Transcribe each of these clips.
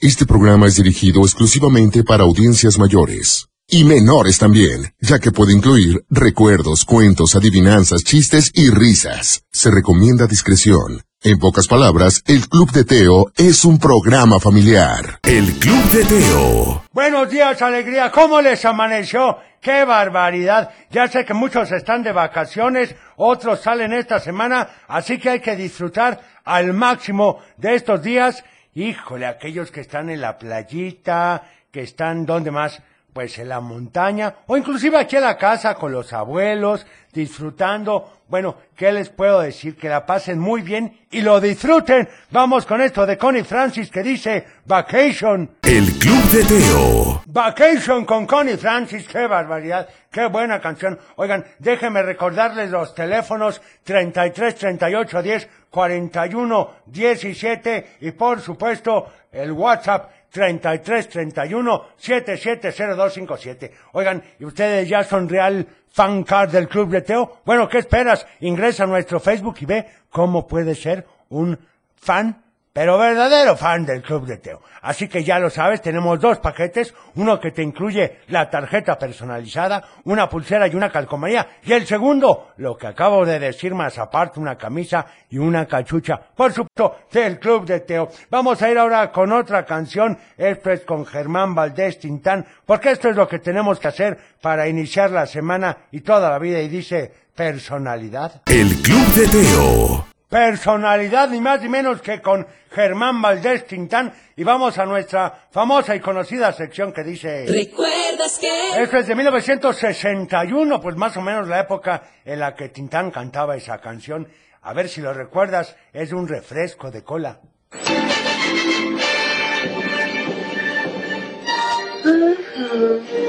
Este programa es dirigido exclusivamente para audiencias mayores. Y menores también, ya que puede incluir recuerdos, cuentos, adivinanzas, chistes y risas. Se recomienda discreción. En pocas palabras, el Club de Teo es un programa familiar. El Club de Teo. Buenos días, alegría. ¿Cómo les amaneció? ¡Qué barbaridad! Ya sé que muchos están de vacaciones, otros salen esta semana, así que hay que disfrutar al máximo de estos días. Híjole, aquellos que están en la playita, que están, ¿dónde más? Pues en la montaña, o inclusive aquí en la casa con los abuelos, disfrutando. Bueno, ¿qué les puedo decir? Que la pasen muy bien y lo disfruten. Vamos con esto de Connie Francis que dice Vacation. El Club de Teo. Vacation con Connie Francis, qué barbaridad, qué buena canción. Oigan, déjenme recordarles los teléfonos 33 38 10 41 17 y por supuesto el WhatsApp 33 31 770257. Oigan, ¿y ustedes ya son real fan card del Club de Teo? Bueno, ¿qué esperas? Ingresa a nuestro Facebook y ve cómo puede ser un fan pero verdadero fan del Club de Teo. Así que ya lo sabes, tenemos dos paquetes, uno que te incluye la tarjeta personalizada, una pulsera y una calcomanía, y el segundo, lo que acabo de decir más aparte, una camisa y una cachucha, por supuesto, del Club de Teo. Vamos a ir ahora con otra canción, esto es con Germán Valdés Tintán, porque esto es lo que tenemos que hacer para iniciar la semana y toda la vida, y dice personalidad. El Club de Teo. Personalidad ni más ni menos que con Germán Valdés Tintán y vamos a nuestra famosa y conocida sección que dice... ¿Recuerdas que? Esto es de 1961, pues más o menos la época en la que Tintán cantaba esa canción. A ver si lo recuerdas, es un refresco de cola. ¿Quieres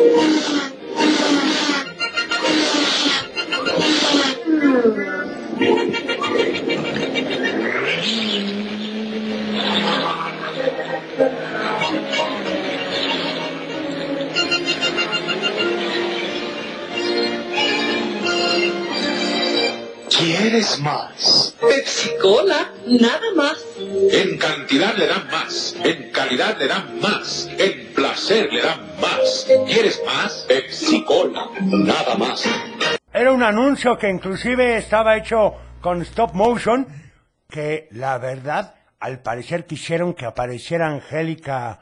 más. ¿Quieres más? Pepsi Cola, nada más. Era un anuncio que inclusive estaba hecho con stop motion, que la verdad, al parecer quisieron que apareciera Angélica...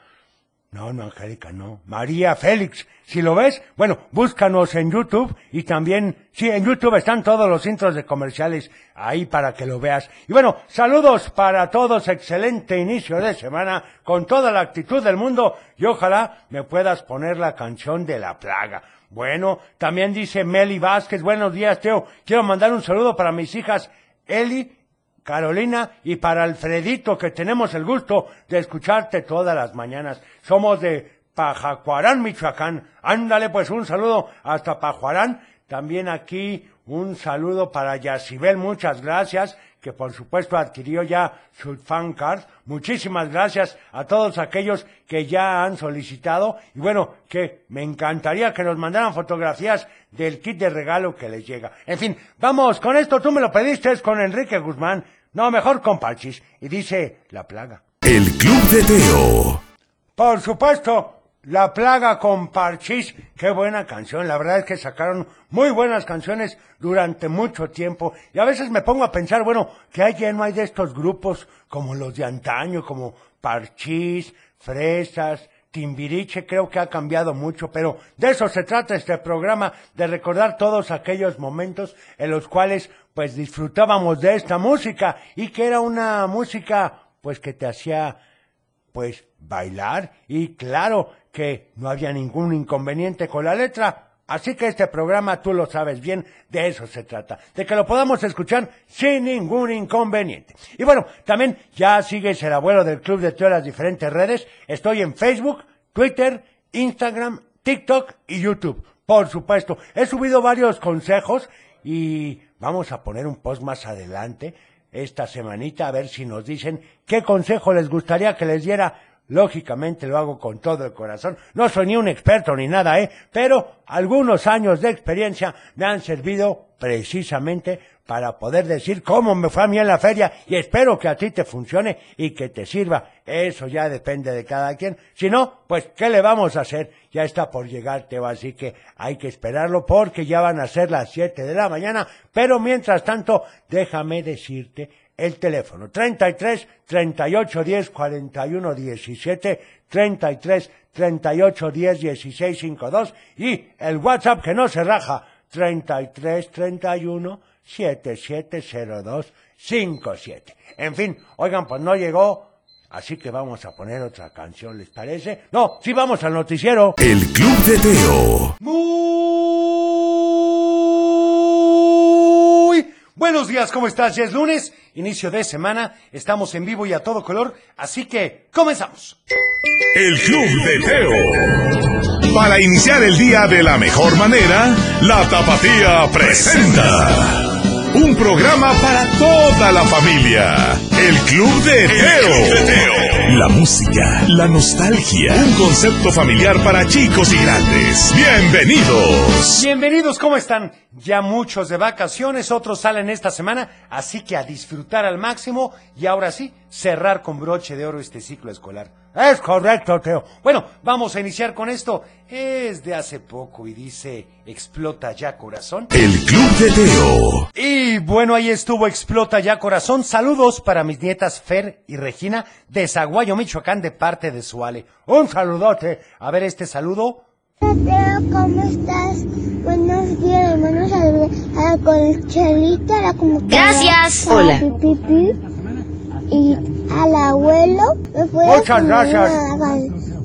No, no, Angélica, no. María Félix. Si lo ves, bueno, búscanos en YouTube y también, sí, en YouTube están todos los intros de comerciales ahí para que lo veas. Y bueno, saludos para todos, excelente inicio de semana con toda la actitud del mundo y ojalá me puedas poner la canción de la plaga. Bueno, también dice Meli Vázquez, buenos días Teo, quiero mandar un saludo para mis hijas Eli Carolina y para Alfredito, que tenemos el gusto de escucharte todas las mañanas. Somos de Pajacuarán, Michoacán. Ándale, pues un saludo hasta Pajuarán. También aquí un saludo para Yacibel, muchas gracias, que por supuesto adquirió ya su fan card. Muchísimas gracias a todos aquellos que ya han solicitado. Y bueno, que me encantaría que nos mandaran fotografías del kit de regalo que les llega. En fin, vamos con esto, tú me lo pediste, es con Enrique Guzmán. No, mejor con Parchis. Y dice la plaga. El Club de Teo. Por supuesto, La Plaga con Parchís. Qué buena canción. La verdad es que sacaron muy buenas canciones durante mucho tiempo. Y a veces me pongo a pensar, bueno, que hay ya no hay de estos grupos como los de antaño, como Parchís, Fresas, Timbiriche creo que ha cambiado mucho, pero de eso se trata este programa, de recordar todos aquellos momentos en los cuales pues disfrutábamos de esta música y que era una música pues que te hacía pues bailar y claro que no había ningún inconveniente con la letra. Así que este programa, tú lo sabes bien, de eso se trata, de que lo podamos escuchar sin ningún inconveniente. Y bueno, también ya sigues el abuelo del Club de todas las diferentes redes. Estoy en Facebook, Twitter, Instagram, TikTok y YouTube. Por supuesto, he subido varios consejos y vamos a poner un post más adelante esta semanita a ver si nos dicen qué consejo les gustaría que les diera Lógicamente lo hago con todo el corazón. No soy ni un experto ni nada, ¿eh? Pero algunos años de experiencia me han servido precisamente para poder decir cómo me fue a mí en la feria y espero que a ti te funcione y que te sirva. Eso ya depende de cada quien. Si no, pues, ¿qué le vamos a hacer? Ya está por llegar, Teo, así que hay que esperarlo porque ya van a ser las 7 de la mañana. Pero mientras tanto, déjame decirte el teléfono 33 38 10 41 17 33 38 10 16 52 y el WhatsApp que no se raja 33 31 7702 57. En fin, oigan, pues no llegó, así que vamos a poner otra canción, ¿les parece? No, sí vamos al noticiero. El Club de Teo. Muy buenos días, ¿cómo estás? Ya es lunes, inicio de semana, estamos en vivo y a todo color, así que comenzamos. El Club de Teo. Para iniciar el día de la mejor manera, la Tapatía presenta. Un programa para toda la familia. El Club de Teo. La música, la nostalgia. Un concepto familiar para chicos y grandes. Bienvenidos. Bienvenidos, ¿cómo están? Ya muchos de vacaciones, otros salen esta semana, así que a disfrutar al máximo y ahora sí, cerrar con broche de oro este ciclo escolar. Es correcto, Teo. Bueno, vamos a iniciar con esto. Es de hace poco y dice, explota ya corazón. El Club de Teo. Y bueno, ahí estuvo Explota ya corazón. Saludos para mis nietas Fer y Regina de Zaguayo, Michoacán, de parte de Suale. Un saludote. A ver este saludo. Mateo, ¿cómo estás? Buenos días, hermanos. A la conchelita, a la computadora. Gracias. a Hola. Y al abuelo. ¿Me puedes Muchas gracias.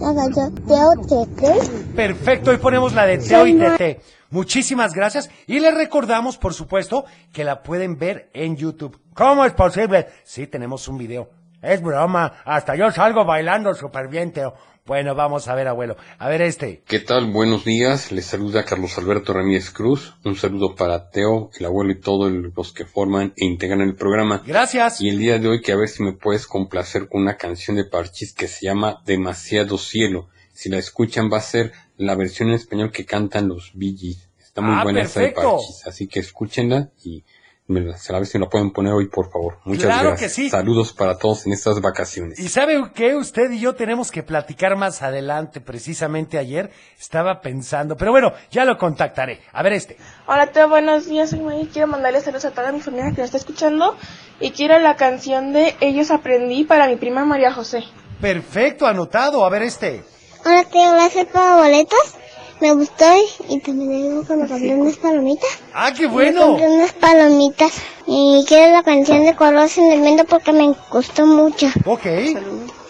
La, canción Teo Tete? Perfecto, hoy ponemos la de Teo y Tete. Muchísimas gracias. Y les recordamos, por supuesto, que la pueden ver en YouTube. ¿Cómo es posible? Sí, tenemos un video. Es broma. Hasta yo salgo bailando súper bien, Teo. Bueno, vamos a ver, abuelo. A ver este. ¿Qué tal? Buenos días. Les saluda Carlos Alberto Ramírez Cruz. Un saludo para Teo, el abuelo y todos los que forman e integran el programa. Gracias. Y el día de hoy que a ver si me puedes complacer con una canción de Parchís que se llama Demasiado Cielo. Si la escuchan va a ser la versión en español que cantan los Bee Gees. Está muy Ah, buena esa de. Parchís, así que escúchenla y a ver si me la pueden poner hoy, por favor. Muchas Claro gracias. que sí. Saludos para todos en estas vacaciones. Y sabe que usted y yo tenemos que platicar más adelante, precisamente ayer estaba pensando, pero bueno, ya lo contactaré. A ver este. Hola, Teo, buenos días. Soy May. Quiero mandarle saludos a toda mi familia que nos está escuchando. Y quiero la canción de Ellos Aprendí para mi prima María José. Perfecto, anotado. A ver este. Hola, Teo, gracias por boletos. Me gustó y también digo que me compré unas palomitas. Ah, qué Me bueno. compré unas palomitas. Y quiero la canción de Colores en el Viento porque me gustó mucho. Ok.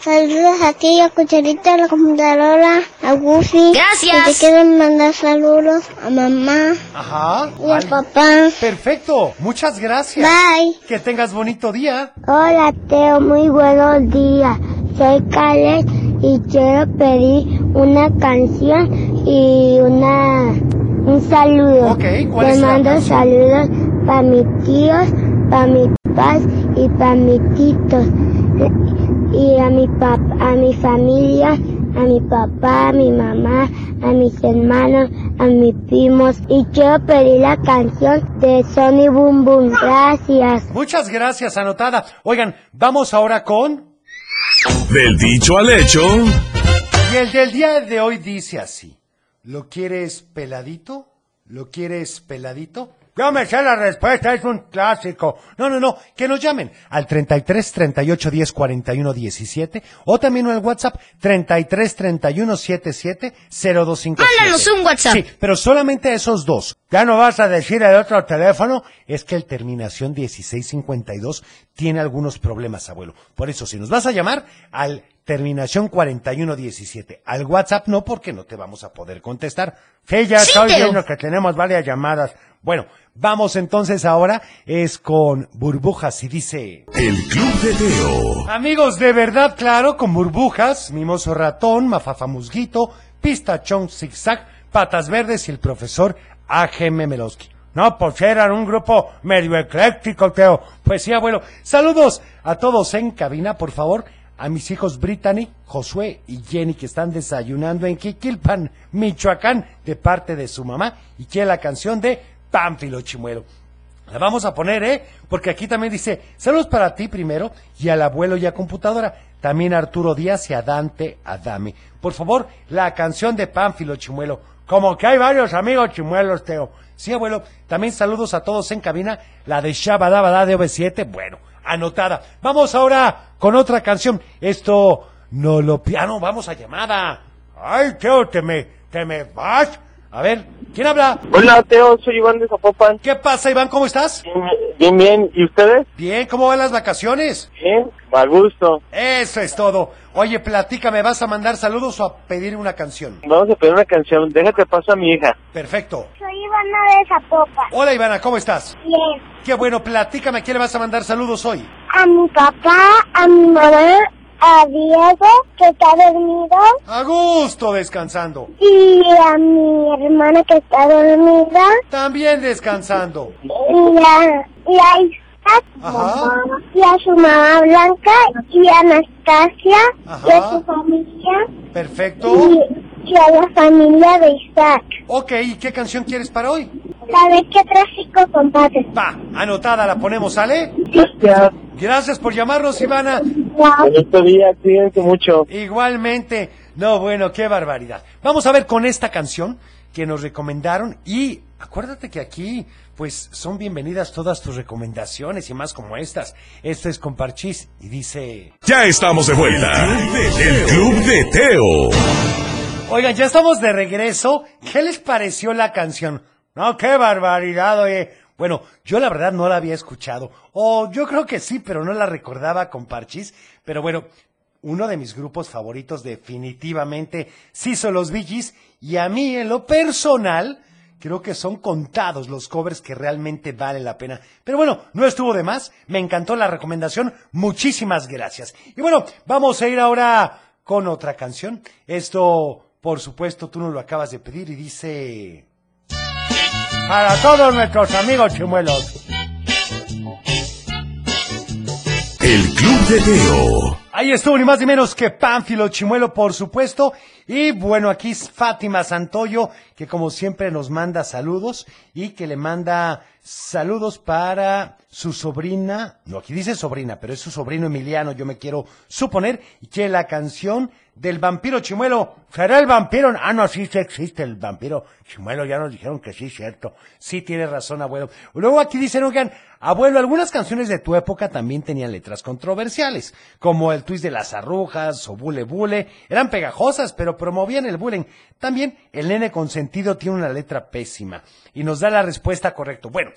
Saludos a ti, a Cucharita, a la computadora, a Goofy. Gracias. Y te quiero mandar saludos a mamá Ajá. y a Vale. papá. Perfecto. Muchas gracias. Bye. Que tengas bonito día. Hola, Teo, muy buenos días. Soy Khaled y quiero pedir una canción y una un saludo. Ok, ¿cuál Te es mando saludos para mis tíos, para mis papás y para mis titos. Y a mi pap a mi familia, a mi papá, a mi mamá, a mis hermanos, a mis primos. Y quiero pedir la canción de Sony Boom Boom. Gracias. Muchas gracias, anotada. Oigan, vamos ahora con... Del dicho al hecho. Y el del día de hoy dice así. ¿Lo quieres peladito? ¿Lo quieres peladito? Yo me sé la respuesta, es un clásico. No, no, no, que nos llamen al 33 38 10 41 17 o también al WhatsApp 33 31 77 0257. Mándanos un WhatsApp. Sí, pero solamente esos dos. ¿Ya no vas a decir el otro teléfono? Es que el terminación 1652 tiene algunos problemas, abuelo. Por eso, si nos vas a llamar al terminación 4117, al WhatsApp no, porque no te vamos a poder contestar. Sí, ya Sí, estoy viendo que tenemos varias llamadas. Bueno, vamos entonces ahora, es con burbujas y dice... El Club de Teo. Amigos, de verdad, claro, con burbujas, mimoso ratón, mafafa musguito, pistachón zigzag, patas verdes y el profesor A.G.M. Melowski. No, pues eran un grupo medio ecléctico, Teo. Pues sí, abuelo. Saludos a todos en cabina, por favor. A mis hijos Brittany, Josué y Jenny que están desayunando en Quiquilpan, Michoacán, de parte de su mamá. Y quiere la canción de Pánfilo Chimuelo. La vamos a poner, ¿eh? Porque aquí también dice, saludos para ti primero y al abuelo y a computadora. También Arturo Díaz y a Dante Adame. Por favor, la canción de Pánfilo Chimuelo. Como que hay varios amigos chimuelos, Teo. Sí, abuelo. También saludos a todos en cabina. La de Shabadabada de OV7. Bueno, anotada. Vamos ahora con otra canción. Esto no lo piano. Vamos a llamada. Ay, Teo, te me, te me vas. A ver, ¿quién habla? Hola, Teo, soy Iván de Zapopan. ¿Qué pasa, Iván? ¿Cómo estás? Bien, bien. ¿Y ustedes? Bien, ¿cómo van las vacaciones? Bien, a gusto. Eso es todo. Oye, platícame, ¿vas a mandar saludos o a pedir una canción? Vamos a pedir una canción. Déjate paso a mi hija. Perfecto. Soy Ivana de Zapopan. Hola, Ivana, ¿cómo estás? Bien. Qué bueno, platícame, ¿a quién le vas a mandar saludos hoy? A mi papá, a mi mamá, a Diego, que está dormido, A gusto descansando. y a mi hermana que está dormida, También descansando. y a, y a Isaac, Ajá. y a su mamá Blanca, y a Anastasia, y a Ajá. su familia, Perfecto. y, y a la familia de Isaac. Ok, ¿y qué canción quieres para hoy? ¿Sabes qué tráfico, compadre? Va, anotada, la ponemos, ¿sale? Gracias. Gracias por llamarnos, Ivana. Bonito día, cuídense mucho. Igualmente. No, bueno, qué barbaridad. Vamos a ver con esta canción que nos recomendaron y acuérdate que aquí pues son bienvenidas todas tus recomendaciones y más como estas. Esto es con Parchís y dice... Ya estamos de vuelta. El Club de Teo. Oigan, ya estamos de regreso. ¿Qué les pareció la canción? No, qué barbaridad, oye. Bueno, yo la verdad no la había escuchado. O yo creo que sí, pero no la recordaba con Parchís. Pero bueno, uno de mis grupos favoritos definitivamente sí son los Bee Gees, Y a mí, en lo personal, creo que son contados los covers que realmente valen la pena. Pero bueno, no estuvo de más. Me encantó la recomendación. Muchísimas gracias. Y bueno, vamos a ir ahora con otra canción. Esto, por supuesto, tú nos lo acabas de pedir y dice... Para todos nuestros amigos chimuelos. El Club de Teo. Ahí estuvo ni más ni menos que Pánfilo Chimuelo, por supuesto. Y bueno, aquí es Fátima Santoyo, que como siempre nos manda saludos y que le manda saludos para su sobrina. No, aquí dice sobrina, pero es su sobrino Emiliano, yo me quiero suponer. Que la canción del vampiro Chimuelo. ¿Será el vampiro? Ah, no, sí, sí existe el vampiro chimuelo. Ya nos dijeron que sí, cierto. Sí, tiene razón, abuelo. Luego aquí dicen, oigan, abuelo, algunas canciones de tu época también tenían letras controversiales, como el de las arrujas o bule bule. Eran pegajosas, pero promovían el bullying. También el nene consentido tiene una letra pésima. Y nos da la respuesta correcta. Bueno,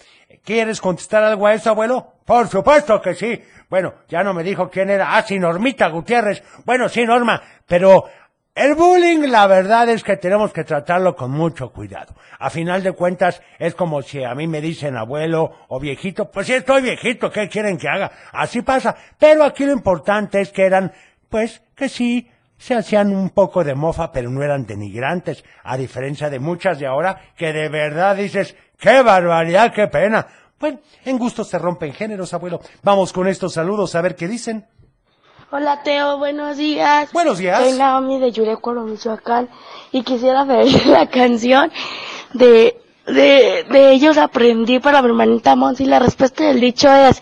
¿quieres contestar algo a eso, abuelo? Por supuesto que sí. Bueno, ya no me dijo quién era. Ah, sí, Normita Gutiérrez. Bueno, sí, Norma, pero el bullying, la verdad es que tenemos que tratarlo con mucho cuidado. A final de cuentas, es como si a mí me dicen abuelo o viejito. Pues sí, estoy viejito, ¿qué quieren que haga? Así pasa. Pero aquí lo importante es que eran, pues, que sí, se hacían un poco de mofa, pero no eran denigrantes. A diferencia de muchas de ahora, que de verdad dices, qué barbaridad, qué pena. Bueno, en gusto se rompen géneros, abuelo. Vamos con estos saludos a ver qué dicen. Hola Teo, buenos días. Buenos días. Soy Naomi de Yurecuaro, Michoacán y quisiera pedir la canción de, de, de ellos aprendí para mi hermanita Monsi. La respuesta del dicho es,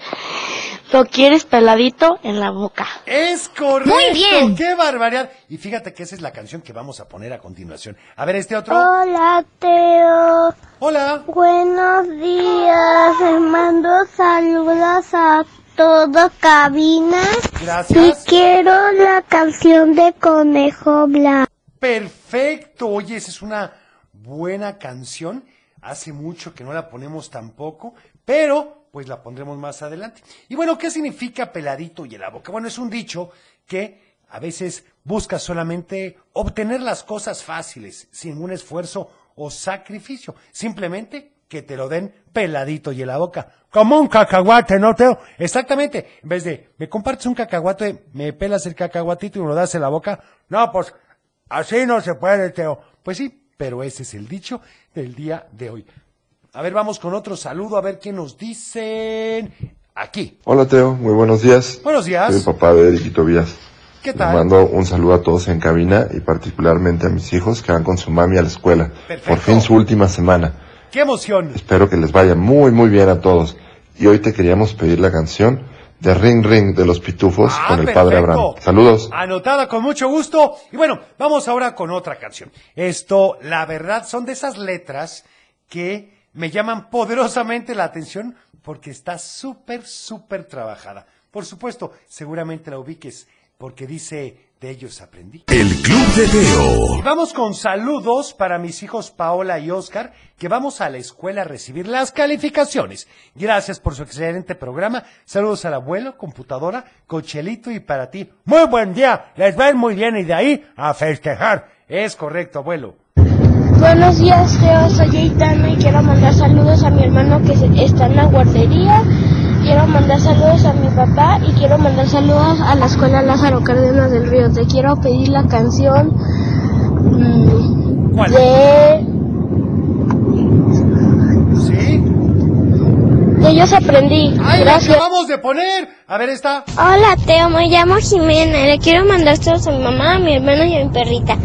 lo quieres peladito en la boca. Es correcto. Muy bien. ¡Qué barbaridad! Y fíjate que esa es la canción que vamos a poner a continuación. A ver, este otro. Hola, Teo. Hola. Buenos días. Les mando saludos a todo cabina. Gracias. Y quiero la canción de Conejo Blanco. Perfecto. Oye, esa es una buena canción. Hace mucho que no la ponemos tampoco, pero pues la pondremos más adelante. Y bueno, ¿qué significa peladito y en la boca? Bueno, es un dicho que a veces busca solamente obtener las cosas fáciles, sin un esfuerzo o sacrificio. Simplemente que te lo den peladito y en la boca. Como un cacahuate, ¿no, Teo? Exactamente. En vez de, me compartes un cacahuate, me pelas el cacahuatito y me lo das en la boca. No, pues, así no se puede, Teo. Pues sí, pero ese es el dicho del día de hoy. A ver, vamos con otro saludo, a ver qué nos dicen. Aquí. Hola Teo, muy buenos días. Buenos días. Soy el papá de Eric Tobías. ¿Qué Les tal? mando un saludo a todos en cabina y particularmente a mis hijos que van con su mami a la escuela. Perfecto. Por fin su última semana. ¡Qué emoción! Espero que les vaya muy muy bien a todos. Y hoy te queríamos pedir la canción de Ring Ring de los Pitufos Ah, con el padre. Abraham. Saludos. Anotada con mucho gusto. Y bueno, vamos ahora con otra canción. Esto, la verdad, son de esas letras que me llaman poderosamente la atención porque está súper, súper trabajada. Por supuesto, seguramente la ubiques porque dice, de ellos aprendí. El Club de Y Teo. vamos con saludos para mis hijos Paola y Oscar, que vamos a la escuela a recibir las calificaciones. Gracias por su excelente programa. Saludos al abuelo, computadora, cochelito y para ti. Muy buen día, les va a ir muy bien y de ahí a festejar. Es correcto, abuelo. Buenos días, Teo. Soy Aitana y quiero mandar saludos a mi hermano que está en la guardería. Quiero mandar saludos a mi papá y quiero mandar saludos a la escuela Lázaro Cárdenas del Río. Te quiero pedir la canción mm, de... ¿Sí? De ellos aprendí. ¡Ay, la Gracias. acabamos de poner! A ver, esta. Hola, Teo. Me llamo Jimena. Le quiero mandar saludos a mi mamá, a mi hermano y a mi perrita.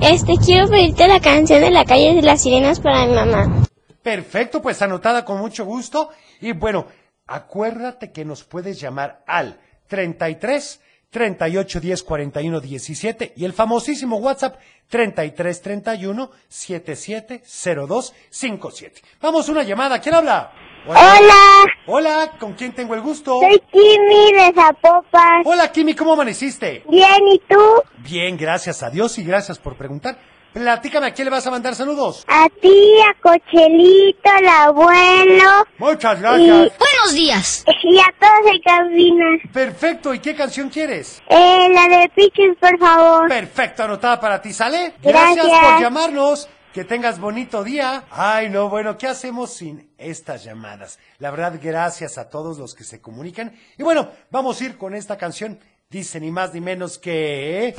Este, quiero pedirte la canción de la calle de las sirenas para mi mamá. Perfecto, pues anotada con mucho gusto. Y bueno, acuérdate que nos puedes llamar al 33 38 10 41 17 y el famosísimo WhatsApp 33 31 77 02 57. Vamos, una llamada. ¿Quién habla? Hola. Hola, ¿con quién tengo el gusto? Soy Kimi de Zapopan. Hola, Kimi, ¿cómo amaneciste? Bien, ¿y tú? Bien, gracias a Dios y gracias por preguntar. Platícame, ¿a quién le vas a mandar saludos? A ti, a Cochelito, al abuelo. Muchas Y, gracias. Buenos días. Y a todos en cabina. Perfecto, ¿y qué canción quieres? Eh, la de Pichis, por favor. Perfecto, anotada para ti, ¿sale? Gracias. por llamarnos. Que tengas bonito día. Ay, no, bueno, ¿qué hacemos sin estas llamadas? La verdad, gracias a todos los que se comunican. Y bueno, vamos a ir con esta canción. Dice ni más ni menos que...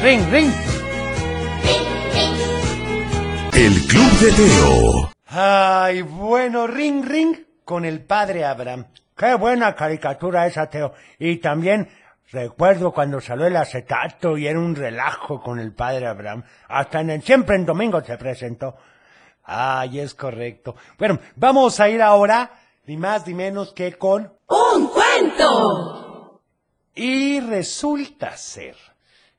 Ring, ring. El Club de Teo. Ay, bueno, ring, ring con el padre Abraham. Qué buena caricatura esa, Teo. Y también recuerdo cuando salió el acetato y era un relajo con el padre Abraham. Hasta en el Siempre en Domingo se presentó. Ay, es correcto. Bueno, vamos a ir ahora, ni más ni menos que con... ¡Un cuento! Y resulta ser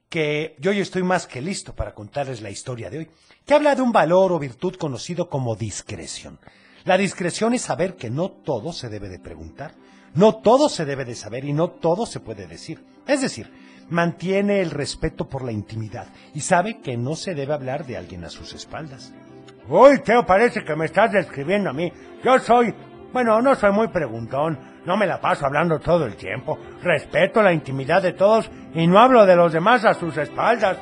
que yo ya estoy más que listo para contarles la historia de hoy, que habla de un valor o virtud conocido como discreción. La discreción es saber que no todo se debe de preguntar, no todo se debe de saber y no todo se puede decir. Es decir, mantiene el respeto por la intimidad y sabe que no se debe hablar de alguien a sus espaldas. Uy, Teo, parece que me estás describiendo a mí. Yo soy, bueno, no soy muy preguntón, no me la paso hablando todo el tiempo. Respeto la intimidad de todos y no hablo de los demás a sus espaldas.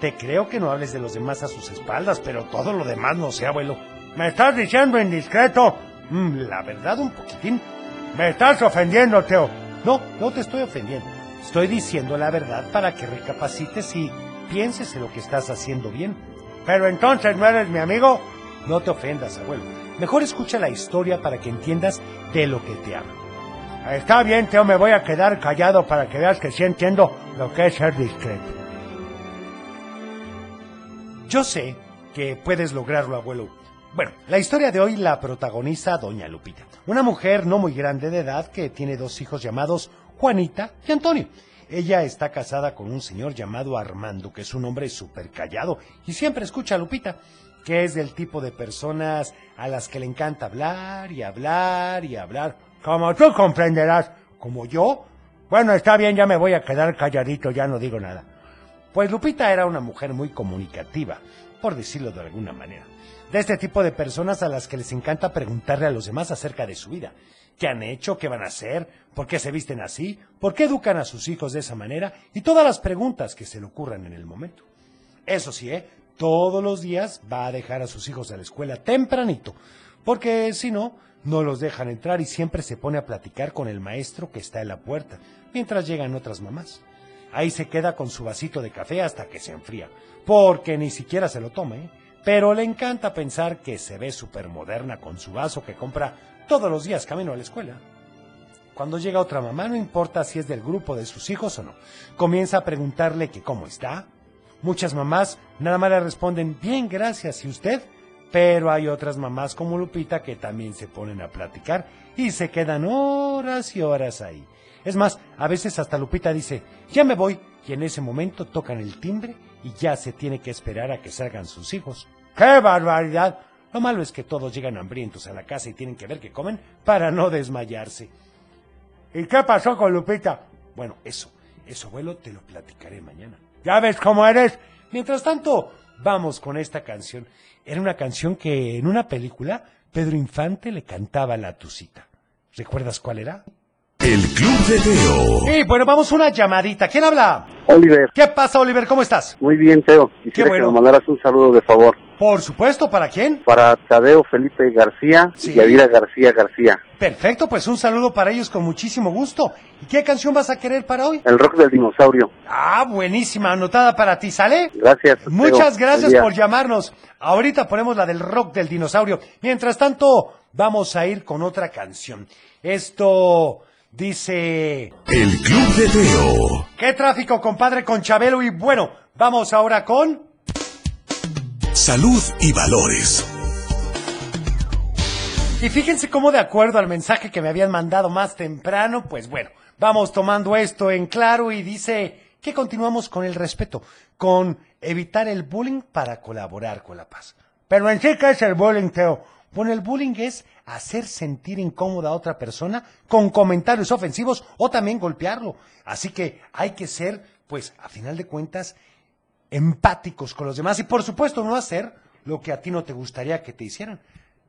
Te creo que no hables de los demás a sus espaldas, pero todo lo demás no sé, abuelo. ¿Me estás diciendo indiscreto? Mm, la verdad, un poquitín. Me estás ofendiendo, Teo. No, no te estoy ofendiendo. Estoy diciendo la verdad para que recapacites y pienses en lo que estás haciendo bien. Pero entonces no eres mi amigo. No te ofendas, abuelo. Mejor escucha la historia para que entiendas de lo que te hablo. Está bien, Teo, me voy a quedar callado para que veas que sí entiendo lo que es ser discreto. Yo sé que puedes lograrlo, abuelo. Bueno, la historia de hoy la protagoniza Doña Lupita, una mujer no muy grande de edad que tiene dos hijos llamados Juanita y Antonio. Ella está casada con un señor llamado Armando, que es un hombre súper callado y siempre escucha a Lupita, que es del tipo de personas a las que le encanta hablar y hablar y hablar. Como tú comprenderás, como yo. Bueno, está bien, ya me voy a quedar calladito, ya no digo nada. Pues Lupita era una mujer muy comunicativa, por decirlo de alguna manera. De este tipo de personas a las que les encanta preguntarle a los demás acerca de su vida. ¿Qué han hecho? ¿Qué van a hacer? ¿Por qué se visten así? ¿Por qué educan a sus hijos de esa manera? Y todas las preguntas que se le ocurran en el momento. Eso sí, ¿eh? Todos los días va a dejar a sus hijos a la escuela tempranito, porque si no, no los dejan entrar y siempre se pone a platicar con el maestro que está en la puerta, mientras llegan otras mamás. Ahí se queda con su vasito de café hasta que se enfría, porque ni siquiera se lo toma, ¿eh? Pero le encanta pensar que se ve súper moderna con su vaso que compra todos los días camino a la escuela. Cuando llega otra mamá, no importa si es del grupo de sus hijos o no, comienza a preguntarle que cómo está. Muchas mamás nada más le responden, bien, gracias, ¿y usted? Pero hay otras mamás como Lupita que también se ponen a platicar y se quedan horas y horas ahí. Es más, a veces hasta Lupita dice, ya me voy, y en ese momento tocan el timbre y ya se tiene que esperar a que salgan sus hijos. ¡Qué barbaridad! Lo malo es que todos llegan hambrientos a la casa y tienen que ver qué comen para no desmayarse. ¿Y qué pasó con Lupita? Bueno, eso, eso, abuelo, te lo platicaré mañana. ¿Ya ves cómo eres? Mientras tanto, vamos con esta canción. Era una canción que en una película Pedro Infante le cantaba a la Tucita. ¿Recuerdas cuál era? El Club de Teo. Y bueno, vamos una llamadita. ¿Quién habla? Oliver. ¿Qué pasa, Oliver? ¿Cómo estás? Muy bien, Teo. Quisiera bueno. que me mandaras un saludo de favor. Por supuesto, ¿para quién? Para Tadeo Felipe García Sí. y Yadira García García. Perfecto, pues un saludo para ellos con muchísimo gusto. ¿Y qué canción vas a querer para hoy? El rock del dinosaurio. Ah, buenísima, anotada para ti, ¿sale? Gracias. Muchas gracias por llamarnos. Ahorita ponemos la del rock del dinosaurio. Mientras tanto, vamos a ir con otra canción. Esto dice... El Club de Teo. ¿Qué tráfico, compadre, con Chabelo? Y bueno, vamos ahora con... Salud y valores. Y fíjense cómo de acuerdo al mensaje que me habían mandado más temprano, pues bueno, vamos tomando esto en claro y dice que continuamos con el respeto, con evitar el bullying para colaborar con la paz. Pero en ¿qué es el bullying, Teo? Bueno, el bullying es hacer sentir incómoda a otra persona con comentarios ofensivos o también golpearlo. Así que hay que ser, pues, a final de cuentas, empáticos con los demás y por supuesto no hacer lo que a ti no te gustaría que te hicieran.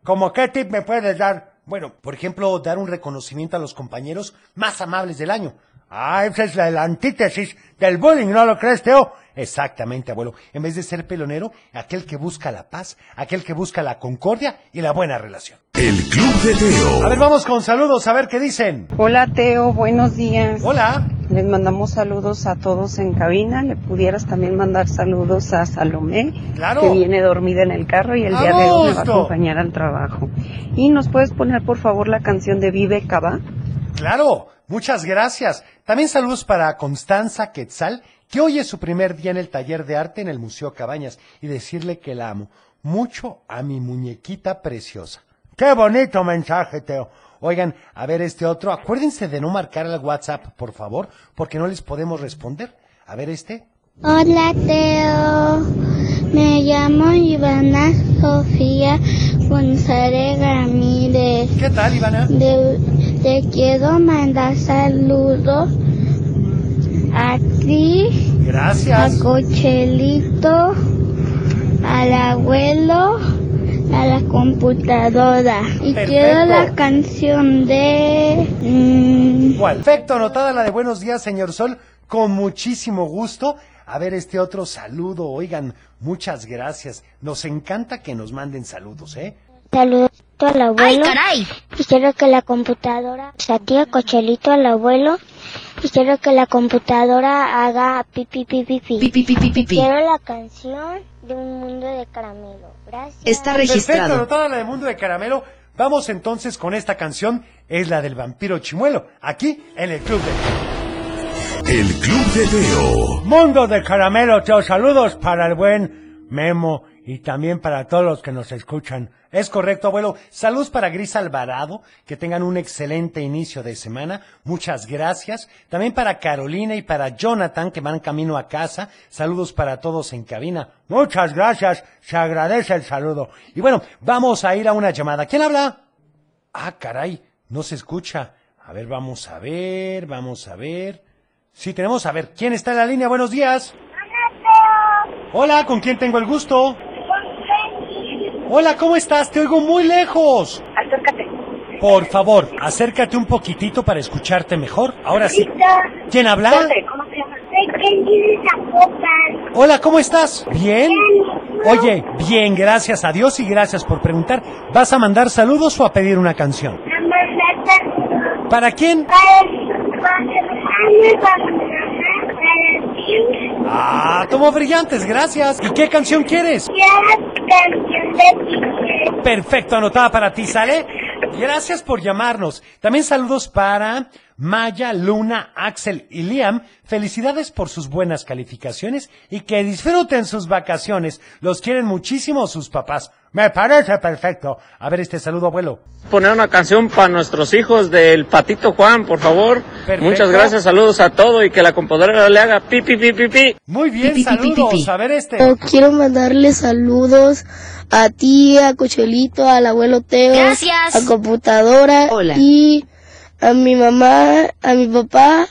¿Cómo qué tip me puedes dar? Bueno, por ejemplo, dar un reconocimiento a los compañeros más amables del año. Ah, esa es la, la antítesis del bullying, ¿no lo crees, Teo? Exactamente, abuelo. En vez de ser pelonero, aquel que busca la paz, aquel que busca la concordia y la buena relación. El Club de Teo. A ver, vamos con saludos, a ver qué dicen. Hola Teo, buenos días. Hola. Les mandamos saludos a todos en cabina. Le pudieras también mandar saludos a Salomé, Claro. que viene dormida en el carro y el ¡A día de hoy me va a acompañar al trabajo. Y nos puedes poner por favor la canción de Vive Cava. Claro, muchas gracias. También saludos para Constanza Quetzal, que hoy es su primer día en el taller de arte en el Museo Cabañas, y decirle que la amo mucho a mi muñequita preciosa. Qué bonito mensaje, Teo. Oigan, a ver este otro. Acuérdense de no marcar el WhatsApp, por favor, porque no les podemos responder. A ver este. Hola Teo, me llamo Ivana Sofía González Ramírez. ¿Qué tal, Ivana? te quiero mandar saludos a ti, Gracias. a Cochelito, al abuelo, a la computadora. Y Perfecto. quiero la canción de... mm. Perfecto, anotada la de buenos días, señor Sol, con muchísimo gusto. A ver este otro saludo, oigan, muchas gracias. Nos encanta que nos manden saludos, ¿eh? Saludos al abuelo. caray! Y quiero que la computadora, o sea, Cochelito al abuelo. Y quiero que la computadora haga pipi pipi pipi. Pi, pi, pi, pi, pi, pi. Quiero la canción de un mundo de caramelo. Gracias. Está Perfecto, registrado. anotada la de Mundo de Caramelo. Vamos entonces con esta canción, es la del vampiro chimuelo, aquí en el Club de El Club de Teo. Mundo de caramelo, Teo. Saludos para el buen Memo y también para todos los que nos escuchan. Es correcto, abuelo. Saludos para Gris Alvarado, que tengan un excelente inicio de semana. Muchas gracias. También para Carolina y para Jonathan, que van camino a casa. Saludos para todos en cabina. Muchas gracias. Se agradece el saludo. Y bueno, vamos a ir a una llamada. ¿Quién habla? Ah, caray, no se escucha. A ver, vamos a ver, vamos a ver. Sí, tenemos a ver. ¿Quién está en la línea? Buenos días. Hola, ¿con quién tengo el gusto? Hola, ¿cómo estás? Te oigo muy lejos. Acércate. Por favor, acércate un poquitito para escucharte mejor. Ahora sí. ¿Quién habla? Hola, ¿cómo estás? ¿Bien? Oye, bien, gracias a Dios y gracias por preguntar. ¿Vas a mandar saludos o a pedir una canción? ¿Para quién? Ah, tomo brillantes, gracias. ¿Y qué canción quieres? Perfecto, anotada para ti, ¿sale? Gracias por llamarnos. También saludos para Maya, Luna, Axel y Liam. Felicidades por sus buenas calificaciones y que disfruten sus vacaciones. Los quieren muchísimo sus papás. Me parece perfecto. A ver este saludo, abuelo. Poner una canción para nuestros hijos del Patito Juan, por favor. Perfecto. Muchas gracias, saludos a todo y que la computadora le haga pi, pi, pi, pi, pi. Muy bien, saludos. A ver este. Quiero mandarle saludos a ti, a Cochelito, al abuelo Teo, Gracias. a computadora Hola. y a mi mamá, a mi papá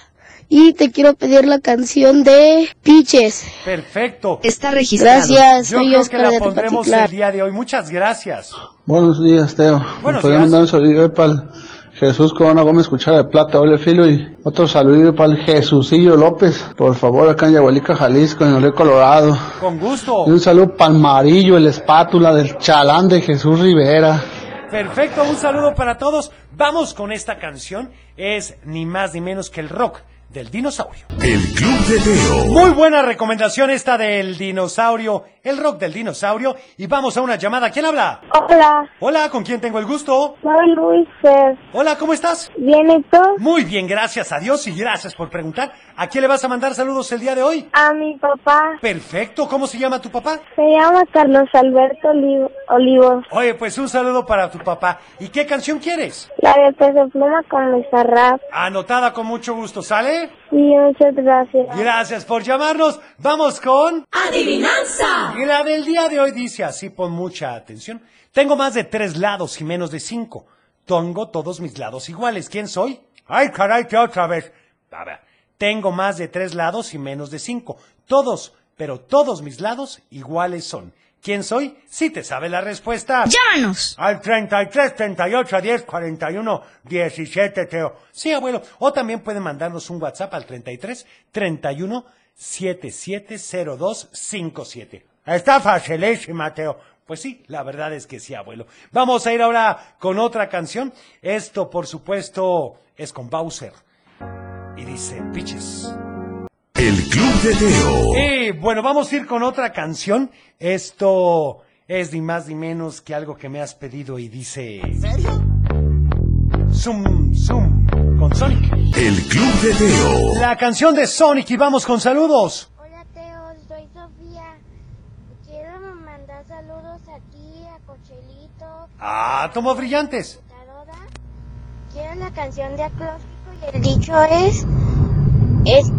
y te quiero pedir la canción de Piches. Perfecto. Está Gracias, Yo soy creo Oscar que la de pondremos el día de hoy. Muchas gracias. Buenos días, Teo. Buenos ¿Me podría días. mandar un saludo para el Jesús Corona Gómez Cuchara de Plata, Ole Filo, y otro saludo para el Jesucillo López, por favor, acá en Yahualica, Jalisco, en el Río Colorado. Con gusto. Y un saludo para el Marillo, el Espátula del Chalán de Jesús Rivera. Perfecto, un saludo para todos. Vamos con esta canción. Es ni más ni menos que el rock del dinosaurio. El Club de Teo. Muy buena recomendación esta del dinosaurio, el rock del dinosaurio. Y vamos a una llamada. ¿Quién habla? Hola, Hola, ¿con quién tengo el gusto? soy Luis Fer. Hola, ¿cómo estás? ¿Bien y tú? Muy bien, gracias a Dios y gracias por preguntar. ¿A quién le vas a mandar saludos el día de hoy? A mi papá. Perfecto, ¿cómo se llama tu papá? Se llama Carlos Alberto Oli- Olivos. Oye, pues un saludo para tu papá. ¿Y qué canción quieres? La de Peso Pluma con Bizarrap. Anotada con mucho gusto, ¿sale? Sí, muchas gracias. Gracias por llamarnos. Vamos con... Adivinanza. Y la del día de hoy dice así, pon mucha atención. Tengo más de tres lados y menos de cinco. Tengo todos mis lados iguales. ¿Quién soy? Ay, caray, que otra vez. A ver, tengo más de tres lados y menos de cinco. Todos, pero todos mis lados iguales son. ¿Quién soy? Si te sabe la respuesta. Llámanos. Al 33, 38, 10, 41, 17, Teo. Sí, abuelo. O también pueden mandarnos un WhatsApp al 33, 31, 7702, 57. Está facilísima, Teo. Pues sí, la verdad es que sí, abuelo. Vamos a ir ahora con otra canción. Esto, por supuesto, es con Bowser. Y dice, Piches. El Club de Teo. Y bueno, vamos a ir con otra canción. Esto es ni más ni menos que algo que me has pedido y dice... ¿En serio? Zoom, zoom, con Sonic. El Club de Teo. La canción de Sonic y vamos con saludos. Hola Teo, soy Sofía. Quiero mandar saludos a ti, a Cochelito, Ah, tomo brillantes. Quiero la canción de acróstico y el dicho es... Es,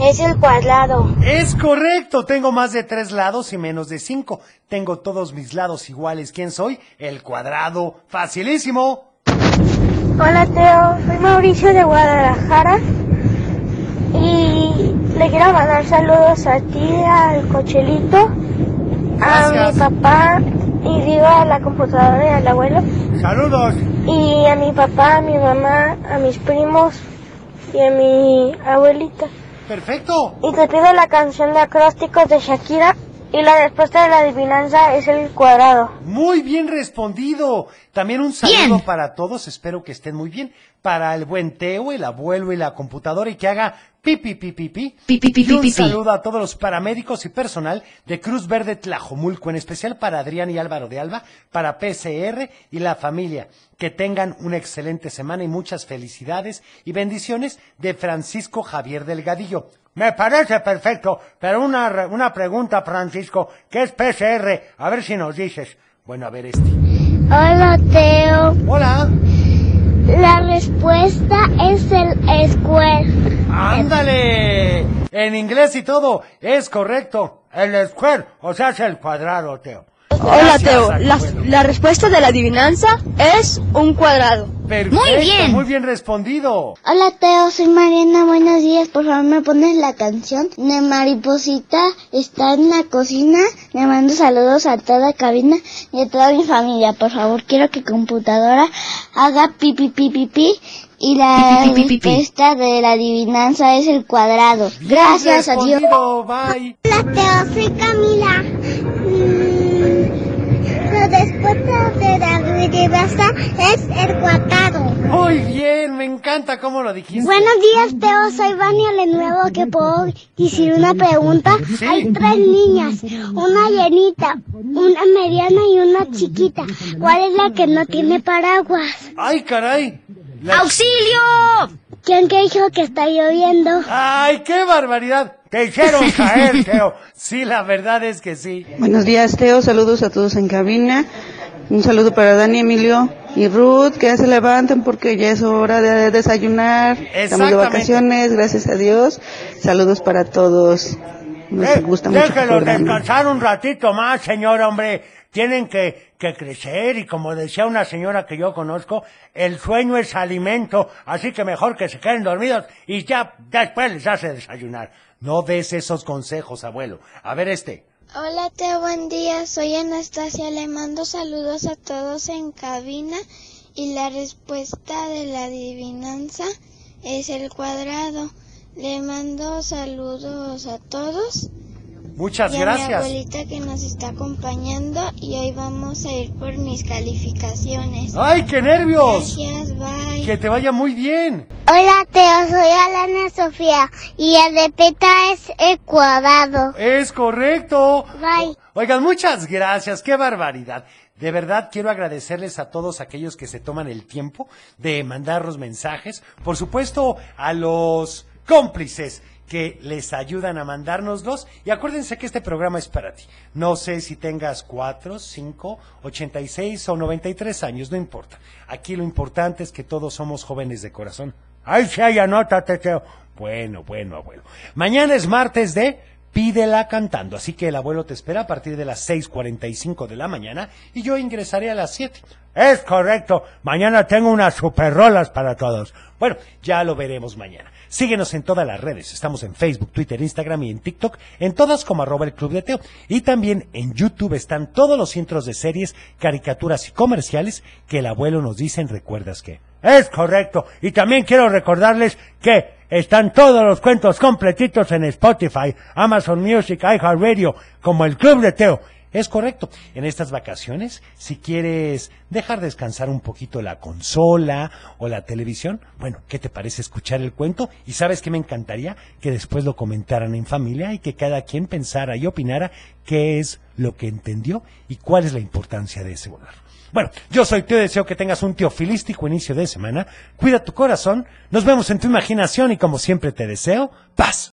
es el cuadrado. Es correcto, tengo más de tres lados y menos de cinco. Tengo todos mis lados iguales. ¿Quién soy? El cuadrado. Facilísimo. Hola Teo, soy Mauricio de Guadalajara y le quiero mandar saludos a ti, al cochelito, a mi papá y digo a la computadora y al abuelo Saludos. y a mi papá, a mi mamá, a mis primos y a mi abuelita. Perfecto. Y te pido la canción de acrósticos de Shakira y la respuesta de la adivinanza es el cuadrado. Muy bien respondido. También un saludo para todos, espero que estén muy bien. Para el buen Teo, el abuelo y la computadora y que haga pi pi pi pi pi. Pi, pi, pi, Y un saludo a todos los paramédicos y personal de Cruz Verde Tlajomulco, en especial para Adrián y Álvaro de Alba, para PCR y la familia. Que tengan una excelente semana y muchas felicidades y bendiciones de Francisco Javier Delgadillo. Me parece perfecto, pero una, re- una pregunta, Francisco, ¿qué es PCR? A ver si nos dices. Bueno, a ver este. Hola Teo, Hola. la respuesta es el square. ¡Ándale! En inglés y todo, es correcto. El square, o sea, es el cuadrado, Teo. Hola Gracias, Teo, la, la respuesta de la adivinanza es un cuadrado. Perfecto, Muy bien. Muy bien respondido. Hola Teo, soy Mariana, buenos días, por favor me pones la canción de Mariposita, está en la cocina, le mando saludos a toda cabina y a toda mi familia, por favor quiero que computadora haga pi pi pi pi pi y la respuesta de la adivinanza es el cuadrado. Gracias, adiós. Respondido, bye. Hola Teo, soy Camila. Respuesta de la adivinanza es el cuadrado. Muy bien, me encanta cómo lo dijiste. Buenos días, Teo. Soy Vania de nuevo. que puedo decir una pregunta? Sí. Hay tres niñas, una llenita, una mediana y una chiquita. ¿Cuál es la que no tiene paraguas? ¡Ay, caray! La- ¡Auxilio! ¿Quién que dijo que está lloviendo? ¡Ay, qué barbaridad! Te hicieron caer, Teo. Sí, la verdad es que sí. Buenos días, Teo. Saludos a todos en cabina. Un saludo para Dani, Emilio y Ruth, que ya se levanten porque ya es hora de desayunar. Estamos de vacaciones, gracias a Dios. Saludos para todos. Nos Eh, gusta mucho programa. descansar un ratito más, señor, hombre. Tienen que, que crecer y como decía una señora que yo conozco, el sueño es alimento, así que mejor que se queden dormidos y ya después les hace desayunar. No des esos consejos, abuelo. A ver este. Hola Teo, buen día. Soy Anastasia. Le mando saludos a todos en cabina y la respuesta de la adivinanza es el cuadrado. Le mando saludos a todos. Muchas y a mi gracias. abuelita que nos está acompañando y hoy vamos a ir por mis calificaciones. ¡Ay, qué nervios! Gracias, bye. Que te vaya muy bien. Hola, Teo, soy Alana Sofía y el de Peta es el cuadrado. Es correcto. Bye. Oigan, muchas gracias, qué barbaridad. De verdad quiero agradecerles a todos aquellos que se toman el tiempo de mandarnos mensajes. Por supuesto, a los cómplices que les ayudan a mandárnoslos. Y acuérdense que este programa es para ti. No sé si tengas 4, 5, 86 o 93 años, no importa. Aquí lo importante es que todos somos jóvenes de corazón. Ay, sí, ay, anótate, Teo. Bueno, bueno, abuelo. Mañana es martes de Pídela cantando, así que el abuelo te espera a partir de las 6.45 de la mañana y yo ingresaré a las 7. Es correcto. Mañana tengo unas super rolas para todos. Bueno, ya lo veremos mañana. Síguenos en todas las redes. Estamos en Facebook, Twitter, Instagram y en TikTok, en todas como arroba el Club de Teo. Y también en YouTube están todos los centros de series, caricaturas y comerciales que el abuelo nos dice en Recuerdas que. Es correcto. Y también quiero recordarles que están todos los cuentos completitos en Spotify, Amazon Music, iHeartRadio, como el Club de Teo. Es correcto. En estas vacaciones, si quieres dejar descansar un poquito la consola o la televisión, bueno, ¿qué te parece escuchar el cuento? Y sabes que me encantaría que después lo comentaran en familia y que cada quien pensara y opinara qué es lo que entendió y cuál es la importancia de ese lugar. Bueno, yo soy Teo, deseo que tengas un teofilístico inicio de semana. Cuida tu corazón, nos vemos en tu imaginación y como siempre te deseo, paz.